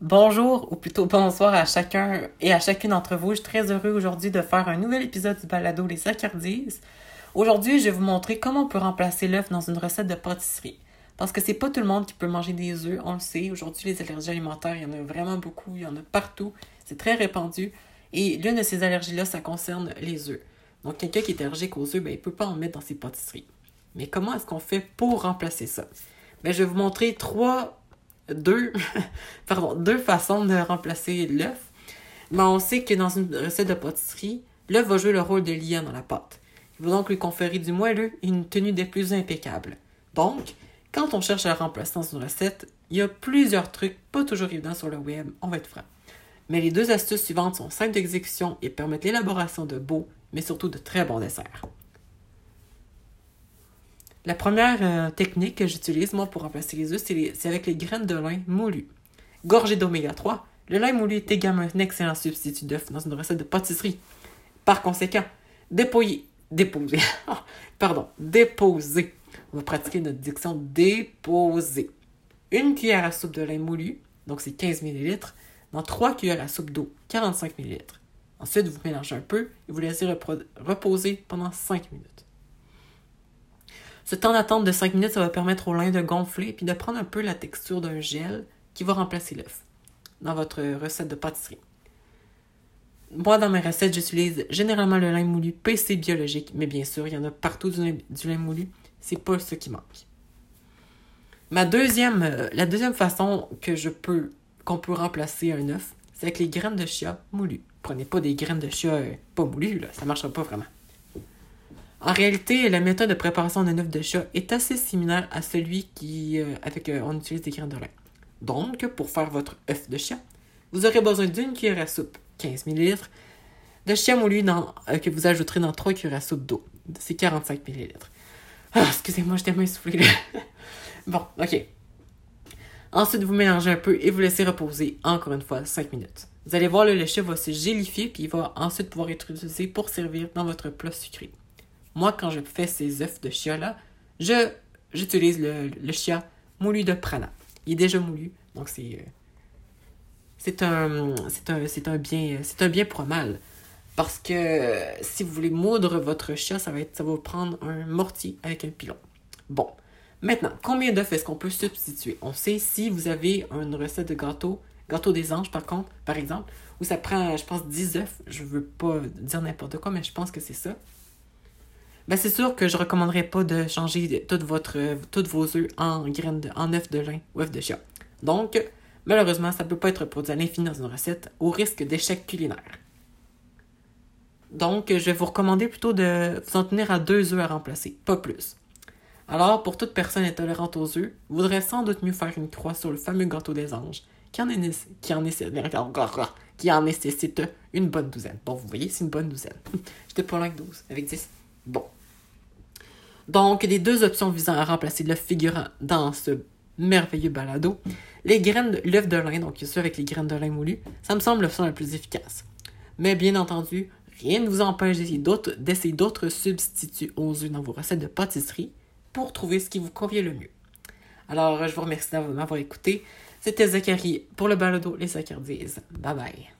Bonjour, ou plutôt bonsoir à chacun et à chacune d'entre vous. Je suis très heureux aujourd'hui de faire un nouvel épisode du balado Les Saccardise. Aujourd'hui, je vais vous montrer comment on peut remplacer l'œuf dans une recette de pâtisserie. Parce que c'est pas tout le monde qui peut manger des œufs, on le sait. Aujourd'hui, les allergies alimentaires, il y en a vraiment beaucoup, il y en a partout. C'est très répandu. Et l'une de ces allergies-là, ça concerne les œufs. Donc, quelqu'un qui est allergique aux œufs, ben, il peut pas en mettre dans ses pâtisseries. Mais comment est-ce qu'on fait pour remplacer ça? Ben, je vais vous montrer trois deux, pardon, deux façons de remplacer l'œuf. Mais on sait que dans une recette de pâtisserie, l'œuf va jouer le rôle de liant dans la pâte. Il va donc lui conférer du moelleux et une tenue des plus impeccable. Donc, quand on cherche à remplacer dans une recette, il y a plusieurs trucs pas toujours évidents sur le web, on va être franc. Mais les deux astuces suivantes sont simples d'exécution et permettent l'élaboration de beaux, mais surtout de très bons desserts. La première euh, technique que j'utilise, moi, pour remplacer les œufs, c'est avec les graines de lin moulues. Gorgé d'oméga 3, le lin moulu est également un excellent substitut d'œuf dans une recette de pâtisserie. Par conséquent, déposer, déposer, pardon, déposer. On va pratiquer notre diction déposer. Une cuillère à soupe de lin moulu, donc c'est 15 ml, dans 3 cuillères à soupe d'eau, 45 ml. Ensuite, vous mélangez un peu et vous laissez reposer pendant 5 minutes. Ce temps d'attente de 5 minutes, ça va permettre au lin de gonfler puis de prendre un peu la texture d'un gel qui va remplacer l'œuf dans votre recette de pâtisserie. Moi, dans mes recettes, j'utilise généralement le lin moulu PC biologique, mais bien sûr, il y en a partout du lin, moulu. C'est pas ce qui manque. Ma deuxième, euh, la deuxième façon que je peux, qu'on peut remplacer un œuf, c'est avec les graines de chia moulues. Prenez pas des graines de chia euh, pas moulues, là, ça marchera pas vraiment. En réalité, la méthode de préparation d'un œuf de chat est assez similaire à celui qui, euh, avec euh, on utilise des graines de lin. Donc, pour faire votre œuf de chat, vous aurez besoin d'une cuillère à soupe, 15 ml, de chia moulu dans, euh, que vous ajouterez dans 3 cuillères à soupe d'eau. C'est 45 ml. Ah, excusez-moi, j'étais tellement essoufflé. bon, ok. Ensuite, vous mélangez un peu et vous laissez reposer encore une fois 5 minutes. Vous allez voir, le lait va se gélifier puis il va ensuite pouvoir être utilisé pour servir dans votre plat sucré. Moi, quand je fais ces œufs de chia-là, je, j'utilise le, le chia moulu de Prana. Il est déjà moulu, donc c'est, euh, c'est un, c'est un, c'est un bien, c'est un bien pour mal. Parce que si vous voulez moudre votre chia, ça va être, ça va vous prendre un mortier avec un pilon. Bon. Maintenant, combien d'œufs est-ce qu'on peut substituer? On sait si vous avez une recette de gâteau, gâteau des anges par contre, par exemple, où ça prend, je pense, 10 œufs. Je veux pas dire n'importe quoi, mais je pense que c'est ça ben c'est sûr que je recommanderais pas de changer toutes vos œufs en graines de, en œufs de lin ou œufs de chia. Donc, malheureusement, ça ne peut pas être produit à l'infini dans une recette au risque d'échec culinaire. Donc, je vais vous recommander plutôt de vous en tenir à deux œufs à remplacer, pas plus. Alors, pour toute personne intolérante aux œufs, vous voudrez sans doute mieux faire une croix sur le fameux gâteau des anges, qui en, est, qui en, qui en nécessite une bonne douzaine. Bon, vous voyez, c'est une bonne douzaine. J'étais pas loin que 12, avec 10. Bon. Donc, les deux options visant à remplacer l'œuf figurant dans ce merveilleux balado, les graines, l'œuf de lin, donc sûr avec les graines de lin moulues, ça me semble l'option la plus efficace. Mais bien entendu, rien ne vous empêche d'essayer d'autres substituts aux œufs dans vos recettes de pâtisserie pour trouver ce qui vous convient le mieux. Alors, je vous remercie de m'avoir écouté. C'était Zachary pour le balado Les Zachardises. Bye bye.